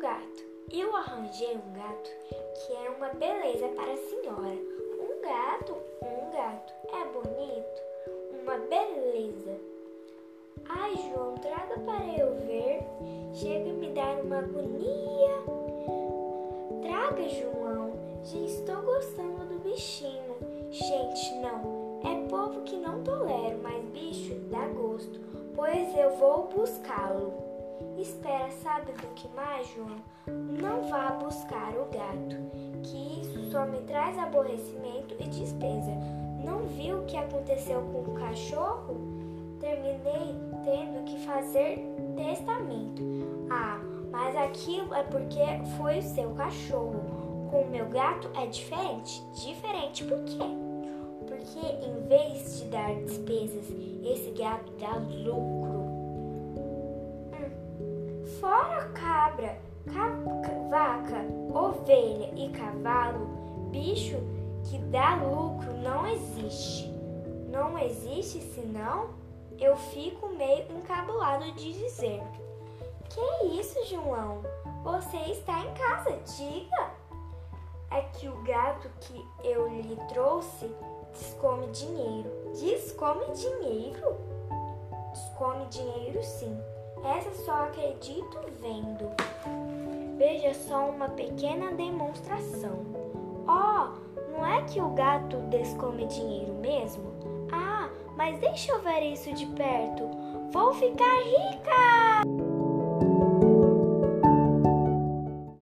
gato. Eu arranjei um gato que é uma beleza para a senhora. Um gato, um gato. É bonito? Uma beleza. Ai, João, traga para eu ver. Chega a me dar uma agonia. Traga, João. Já estou gostando do bichinho. Gente, não. É povo que não tolero, mas bicho dá gosto. Pois eu vou buscá-lo. Espera, sabe do que mais, João? Não vá buscar o gato, que isso só me traz aborrecimento e despesa. Não viu o que aconteceu com o cachorro? Terminei tendo que fazer testamento. Ah, mas aquilo é porque foi o seu cachorro. Com o meu gato é diferente. Diferente por quê? Porque em vez de dar despesas, esse gato dá lucro. Cavalo, bicho que dá lucro não existe. Não existe senão eu fico meio encabulado de dizer. Que isso, João? Você está em casa, diga. É que o gato que eu lhe trouxe descome dinheiro. Descome dinheiro? Descome dinheiro sim. Essa só acredito vendo. Veja só uma pequena demonstração. Oh, não é que o gato descome dinheiro mesmo? Ah, mas deixa eu ver isso de perto. Vou ficar rica!